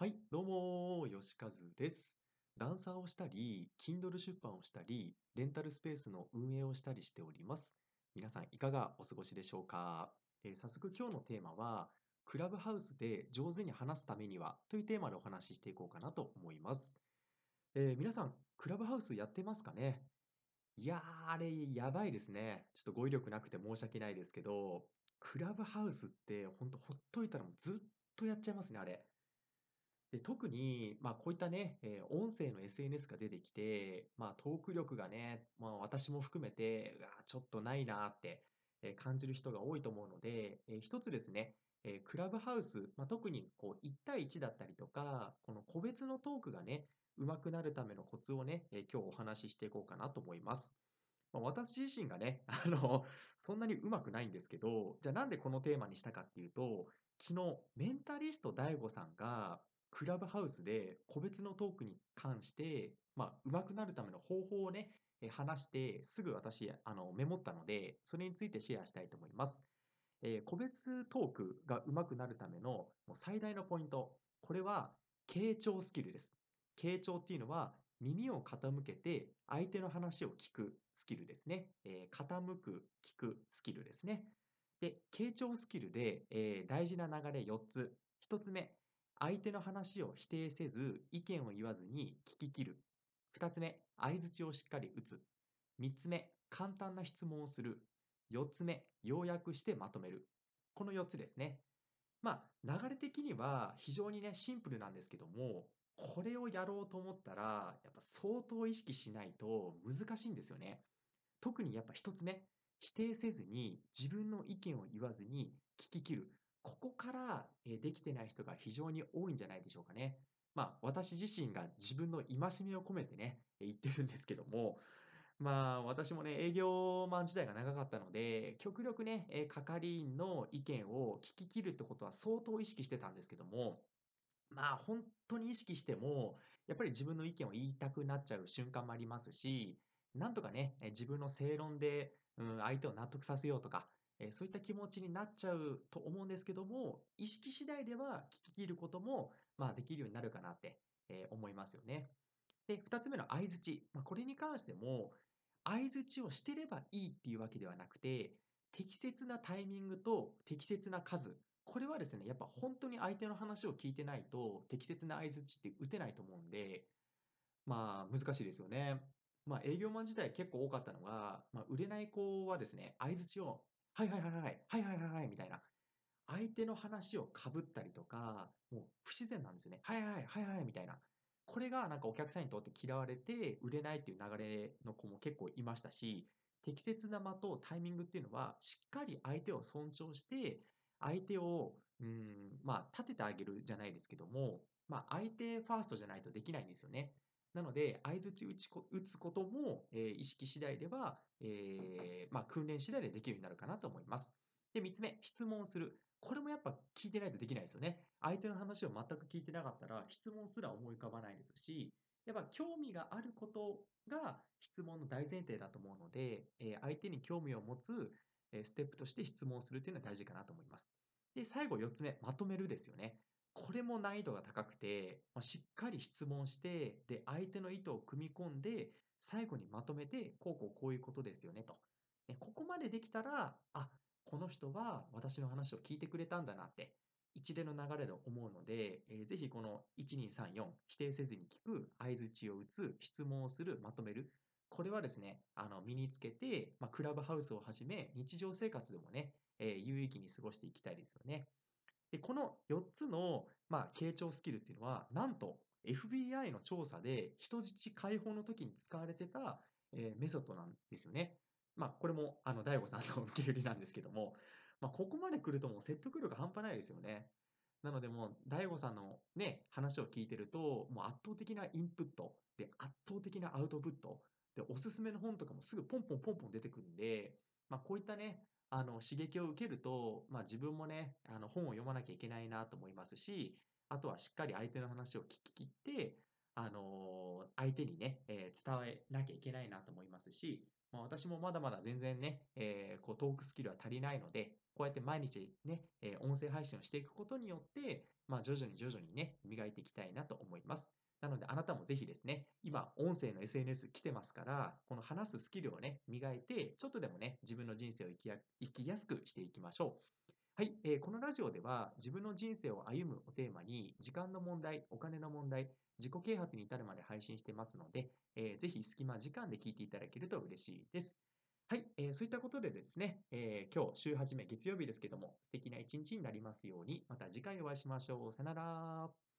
はい、どうも、よしかずです。ダンサーをしたり、Kindle 出版をしたり、レンタルスペースの運営をしたりしております。皆さん、いかがお過ごしでしょうか、えー、早速今日のテーマは、クラブハウスで上手に話すためにはというテーマでお話ししていこうかなと思います。えー、皆さん、クラブハウスやってますかね？いやー、あれ、やばいですね。ちょっと語彙力なくて申し訳ないですけど、クラブハウスってほんとほっといたらもうずっとやっちゃいますね、あれ。で、特に、まあ、こういったね、えー音声の SNS が出てきて、まあ、トーク力がね、まあ、私も含めて、うわちょっとないなって、感じる人が多いと思うので、えー一つですね、えークラブハウス、まあ、特にこう1対1だったりとか、この個別のトークがね、上手くなるためのコツをね、えー今日お話ししていこうかなと思います。まあ、私自身がね、あの、そんなに上手くないんですけど、じゃあなんでこのテーマにしたかっていうと、昨日、メンタリスト DAIGO さんが、クラブハウスで個別のトークに関して、まあ、上手くなるための方法をね、話して、すぐ私、あの、メモったので、それについてシェアしたいと思います。えー個別トークが上手くなるための最大のポイント。これは、傾聴スキルです。傾聴っていうのは、耳を傾けて相手の話を聞くスキルですね。えー傾く、聞くスキルですね。で、傾聴スキルで、えー大事な流れ4つ。1つ目、相手の話を否定せず、意見を言わずに聞き切る。二つ目、相槌をしっかり打つ。三つ目、簡単な質問をする。四つ目、要約してまとめる。この四つですね。まあ、流れ的には非常にね、シンプルなんですけども、これをやろうと思ったら、やっぱ相当意識しないと難しいんですよね。特にやっぱ一つ目、否定せずに自分の意見を言わずに聞き切る。ここからできてない人が非常に多いんじゃないでしょうかね。まあ、私自身が自分の戒めを込めてね、言ってるんですけども、まあ、私もね、営業マン時代が長かったので、極力ね、係員の意見を聞き切るってことは相当意識してたんですけども、まあ、本当に意識しても、やっぱり自分の意見を言いたくなっちゃう瞬間もありますし、なんとかね、自分の正論で、うん、相手を納得させようとか、えそういった気持ちになっちゃうと思うんですけども、意識次第では聞き切ることも、まあ、できるようになるかなって、え思いますよね。で、2つ目の相槌。まあ、これに関しても、相槌をしてればいいっていうわけではなくて、適切なタイミングと適切な数。これはですね、やっぱ本当に相手の話を聞いてないと、適切な相槌って打てないと思うんで、まあ、難しいですよね。まあ、営業マン自体結構多かったのが、まあ、売れない子はですね、相槌をはいはいはいはい、はいはいはいはい、みたいな。相手の話をかぶったりとか、もう不自然なんですよね。はいはいはいはい、みたいな。これがなんかお客さんにとって嫌われて売れないっていう流れの子も結構いましたし、適切な間とタイミングっていうのは、しっかり相手を尊重して、相手を、うん、まあ、立ててあげるじゃないですけども、まあ、相手ファーストじゃないとできないんですよね。なので、相槌打ち打つことも、えー意識次第では、えーまあ、訓練次第でできるようになるかなと思います。で、3つ目、質問する。これもやっぱ聞いてないとできないですよね。相手の話を全く聞いてなかったら、質問すら思い浮かばないですし、やっぱ興味があることが質問の大前提だと思うので、えー相手に興味を持つ、えステップとして質問するっていうのは大事かなと思います。で、最後4つ目、まとめるですよね。これも難易度が高くて、まあ、しっかり質問して、で、相手の意図を組み込んで、最後にまとめて、こうこうこういうことですよねと。でここまでできたら、あ、この人は私の話を聞いてくれたんだなって、一連の流れで思うので、えーぜひこの1234、否定せずに聞く、相槌を打つ、質問をする、まとめる。これはですね、あの、身につけて、まあ、クラブハウスをはじめ、日常生活でもね、えー有意義に過ごしていきたいですよね。で、この4つの、まあ、傾聴スキルっていうのは、なんと FBI の調査で人質解放の時に使われてた、えーメソッドなんですよね。まあ、これも、あの、大悟さんの受け売りなんですけども、まあ、ここまで来るともう説得力半端ないですよね。なのでもう、大悟さんのね、話を聞いてると、もう圧倒的なインプット、で、圧倒的なアウトプット、で、おすすめの本とかもすぐポンポンポンポン出てくるんで、まあ、こういったね、あの、刺激を受けると、まあ、自分もね、あの、本を読まなきゃいけないなと思いますし、あとはしっかり相手の話を聞き切って、あの、相手にね、えー伝えなきゃいけないなと思いますし、まあ、私もまだまだ全然ね、えーこうトークスキルは足りないので、こうやって毎日ね、えー音声配信をしていくことによって、まあ、徐々に徐々にね、磨いていきたいなと思います。なので、あなたもぜひですね、今、音声の SNS 来てますから、この話すスキルをね、磨いて、ちょっとでもね、自分の人生を生きや生きやすくしていきましょう。はい、えーこのラジオでは、自分の人生を歩むをテーマに、時間の問題、お金の問題、自己啓発に至るまで配信してますので、えーぜひ隙間時間で聞いていただけると嬉しいです。はい、えーそういったことでですね、えー今日週始め月曜日ですけども、素敵な一日になりますように、また次回お会いしましょう。さよなら。